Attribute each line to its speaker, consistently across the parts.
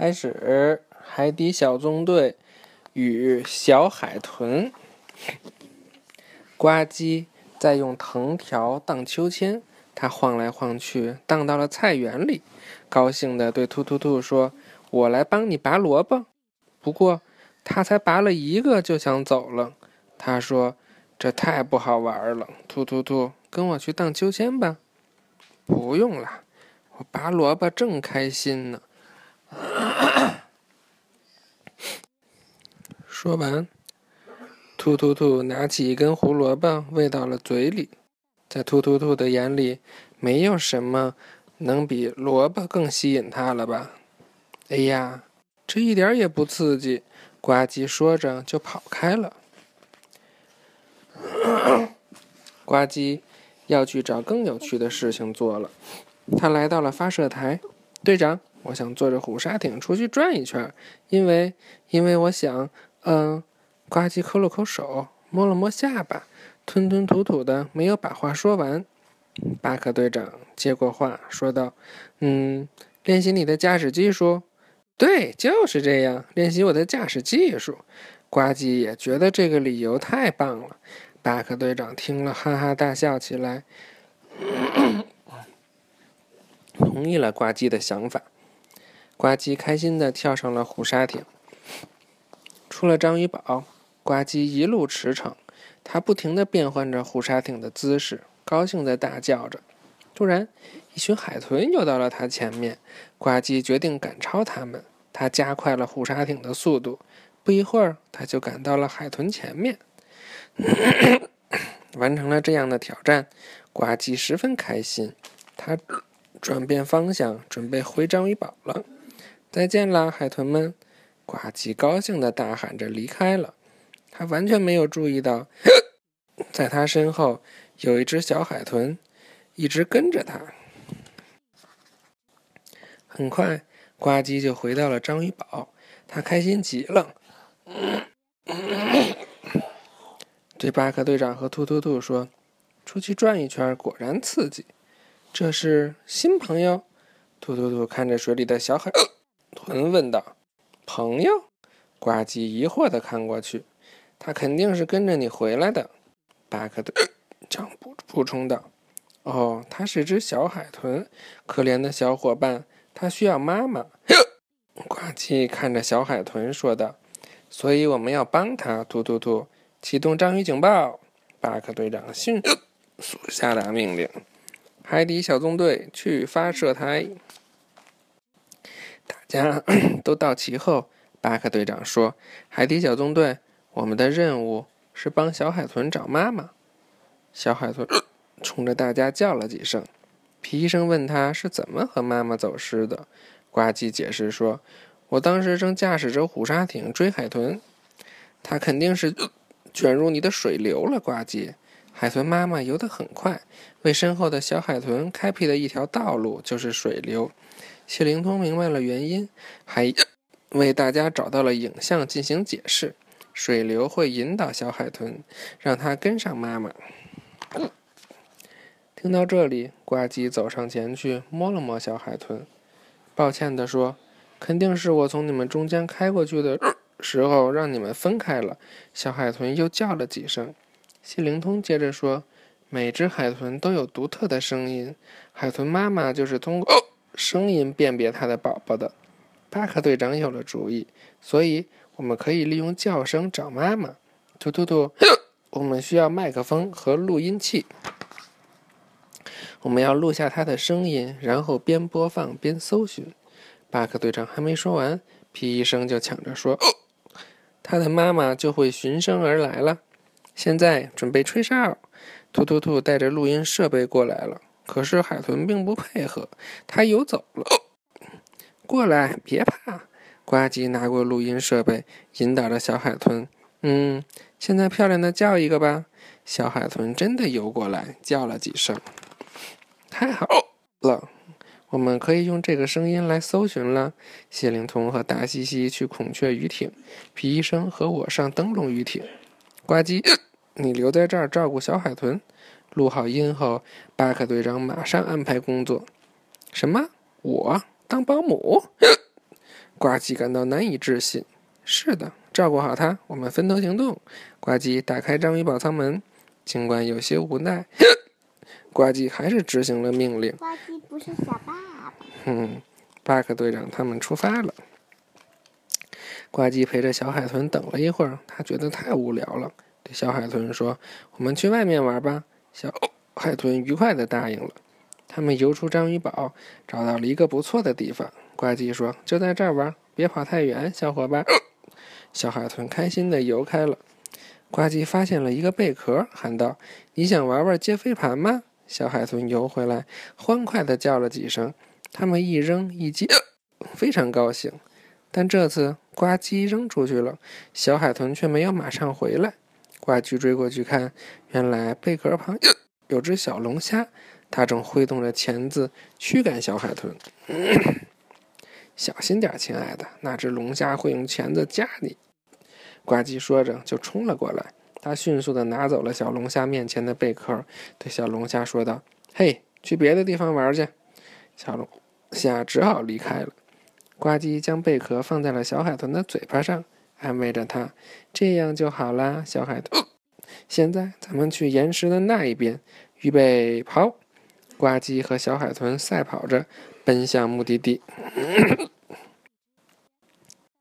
Speaker 1: 开始，海底小纵队与小海豚。呱唧在用藤条荡秋千，它晃来晃去，荡到了菜园里，高兴地对突突兔说：“我来帮你拔萝卜。”不过，他才拔了一个就想走了。他说：“这太不好玩了。”突突兔，跟我去荡秋千吧。不用了，我拔萝卜正开心呢。说完，突突兔拿起一根胡萝卜喂到了嘴里。在突突兔的眼里，没有什么能比萝卜更吸引它了吧？哎呀，这一点也不刺激！呱唧说着就跑开了。呱唧要去找更有趣的事情做了。他来到了发射台，队长。我想坐着虎鲨艇出去转一圈，因为因为我想，嗯，呱唧抠了抠手，摸了摸下巴，吞吞吐吐的，没有把话说完。巴克队长接过话，说道：“嗯，练习你的驾驶技术。对，就是这样，练习我的驾驶技术。”呱唧也觉得这个理由太棒了。巴克队长听了，哈哈大笑起来，同意了呱唧的想法。呱唧开心地跳上了虎鲨艇。出了章鱼堡，呱唧一路驰骋，他不停地变换着护鲨艇的姿势，高兴地大叫着。突然，一群海豚游到了他前面，呱唧决定赶超他们。他加快了护鲨艇的速度，不一会儿，他就赶到了海豚前面。完成了这样的挑战，呱唧十分开心。他转变方向，准备回章鱼堡了。再见啦，海豚们！呱唧高兴地大喊着离开了。他完全没有注意到，在他身后有一只小海豚，一直跟着他。很快，呱唧就回到了章鱼堡，他开心极了，对巴克队长和突突兔说：“出去转一圈，果然刺激。”这是新朋友。突突兔看着水里的小海。豚问道：“朋友？”呱唧疑惑的看过去，“他肯定是跟着你回来的。”巴克队长补补充道：“哦，他是只小海豚，可怜的小伙伴，他需要妈妈。”呱唧看着小海豚说道：“所以我们要帮他。”突突突，启动章鱼警报！巴克队长迅速下达命令：“海底小纵队去发射台。”家 都到齐后，巴克队长说：“海底小纵队，我们的任务是帮小海豚找妈妈。”小海豚 冲着大家叫了几声。皮医生问他是怎么和妈妈走失的。呱唧解释说：“我当时正驾驶着虎鲨艇追海豚，它肯定是 卷入你的水流了。”呱唧，海豚妈妈游得很快，为身后的小海豚开辟的一条道路就是水流。谢灵通明白了原因，还为大家找到了影像进行解释。水流会引导小海豚，让它跟上妈妈。听到这里，呱唧走上前去摸了摸小海豚，抱歉地说：“肯定是我从你们中间开过去的时候让你们分开了。”小海豚又叫了几声。谢灵通接着说：“每只海豚都有独特的声音，海豚妈妈就是通过。”声音辨别他的宝宝的，巴克队长有了主意，所以我们可以利用叫声找妈妈。突突突，我们需要麦克风和录音器，我们要录下他的声音，然后边播放边搜寻。巴克队长还没说完，皮医生就抢着说：“ 他的妈妈就会循声而来了。”现在准备吹哨，突突突带着录音设备过来了。可是海豚并不配合，它游走了。过来，别怕！呱唧拿过录音设备，引导着小海豚。嗯，现在漂亮的叫一个吧。小海豚真的游过来，叫了几声。太好了，我们可以用这个声音来搜寻了。谢灵通和大西西去孔雀鱼艇，皮医生和我上灯笼鱼艇。呱唧，你留在这儿照顾小海豚。录好音后，巴克队长马上安排工作。什么？我当保姆？呱唧感到难以置信。是的，照顾好他，我们分头行动。呱唧打开章鱼宝仓门，尽管有些无奈，呱唧还是执行了命令。
Speaker 2: 呱唧不是小爸爸。
Speaker 1: 嗯，巴克队长他们出发了。呱唧陪着小海豚等了一会儿，他觉得太无聊了，对小海豚说：“我们去外面玩吧。”小海豚愉快地答应了。他们游出章鱼堡，找到了一个不错的地方。呱唧说：“就在这儿玩，别跑太远，小伙伴。”小海豚开心地游开了。呱唧发现了一个贝壳，喊道：“你想玩玩接飞盘吗？”小海豚游回来，欢快地叫了几声。他们一扔一接，非常高兴。但这次呱唧扔出去了，小海豚却没有马上回来。呱唧追过去看，原来贝壳旁有只小龙虾，它正挥动着钳子驱赶小海豚。小心点，亲爱的，那只龙虾会用钳子夹你。呱唧说着就冲了过来，他迅速地拿走了小龙虾面前的贝壳，对小龙虾说道：“嘿，去别的地方玩去。”小龙虾只好离开了。呱唧将贝壳放在了小海豚的嘴巴上，安慰着它：“这样就好啦，小海豚。现在咱们去岩石的那一边，预备跑！”呱唧和小海豚赛跑着奔向目的地。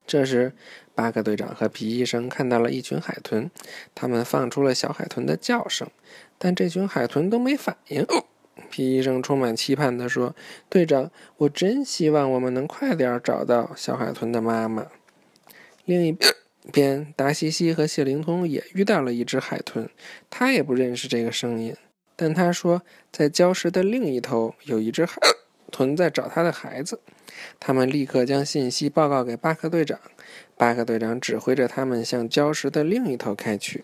Speaker 1: 这时，巴克队长和皮医生看到了一群海豚，他们放出了小海豚的叫声，但这群海豚都没反应。皮医生充满期盼地说：“队长，我真希望我们能快点找到小海豚的妈妈。”另一边，达西西和谢灵通也遇到了一只海豚，他也不认识这个声音，但他说在礁石的另一头有一只海豚在找他的孩子。他们立刻将信息报告给巴克队长，巴克队长指挥着他们向礁石的另一头开去。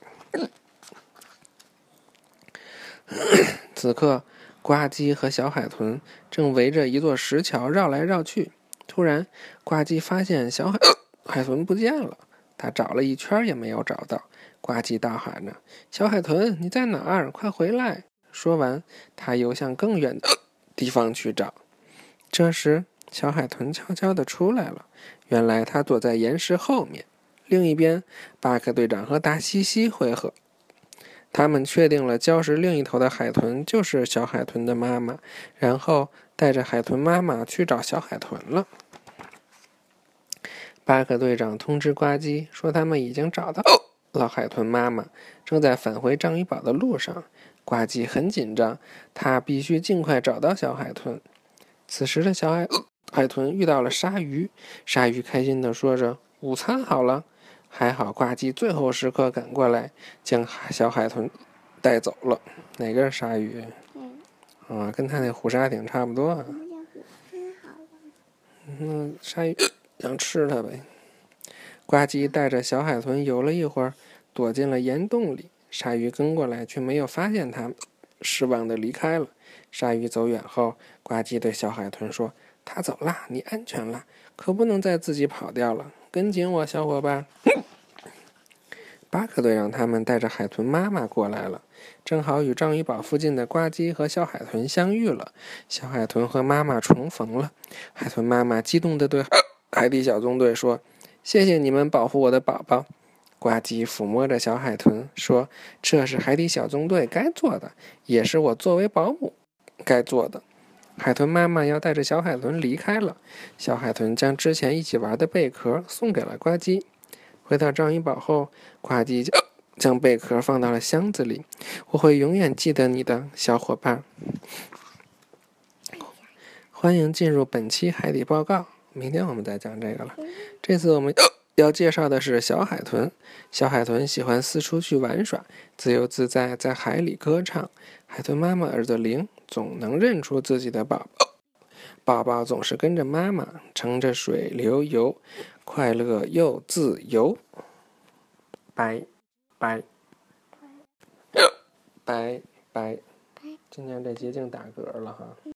Speaker 1: 此刻。呱唧和小海豚正围着一座石桥绕来绕去。突然，呱唧发现小海海豚不见了，他找了一圈也没有找到。呱唧大喊着：“小海豚，你在哪儿？快回来！”说完，他游向更远的地方去找。这时，小海豚悄悄地出来了。原来，它躲在岩石后面。另一边，巴克队长和达西西会合。他们确定了礁石另一头的海豚就是小海豚的妈妈，然后带着海豚妈妈去找小海豚了。巴克队长通知呱唧说，他们已经找到老海豚妈妈，正在返回章鱼堡的路上。呱唧很紧张，他必须尽快找到小海豚。此时的小海海豚遇到了鲨鱼，鲨鱼开心地说着：“午餐好了。”还好，呱唧最后时刻赶过来，将小海豚带走了。哪个是鲨鱼？嗯，啊，跟他那虎鲨艇差不多。嗯，鲨鱼想吃它呗。呱唧带着小海豚游了一会儿，躲进了岩洞里。鲨鱼跟过来，却没有发现它，失望的离开了。鲨鱼走远后，呱唧对小海豚说：“它走了，你安全了，可不能再自己跑掉了。跟紧我，小伙伴。”巴克队让他们带着海豚妈妈过来了，正好与章鱼堡附近的呱唧和小海豚相遇了。小海豚和妈妈重逢了，海豚妈妈激动地对海底小纵队说：“谢谢你们保护我的宝宝。”呱唧抚摸着小海豚说：“这是海底小纵队该做的，也是我作为保姆该做的。”海豚妈妈要带着小海豚离开了，小海豚将之前一起玩的贝壳送给了呱唧。回到章鱼堡后，呱唧将将贝壳放到了箱子里。我会永远记得你的，小伙伴。欢迎进入本期海底报告。明天我们再讲这个了。这次我们要介绍的是小海豚。小海豚喜欢四处去玩耍，自由自在，在海里歌唱。海豚妈妈耳朵灵，总能认出自己的宝宝。宝宝总是跟着妈妈，乘着水流游。快乐又自由，拜拜拜拜，今天这节净打嗝了哈。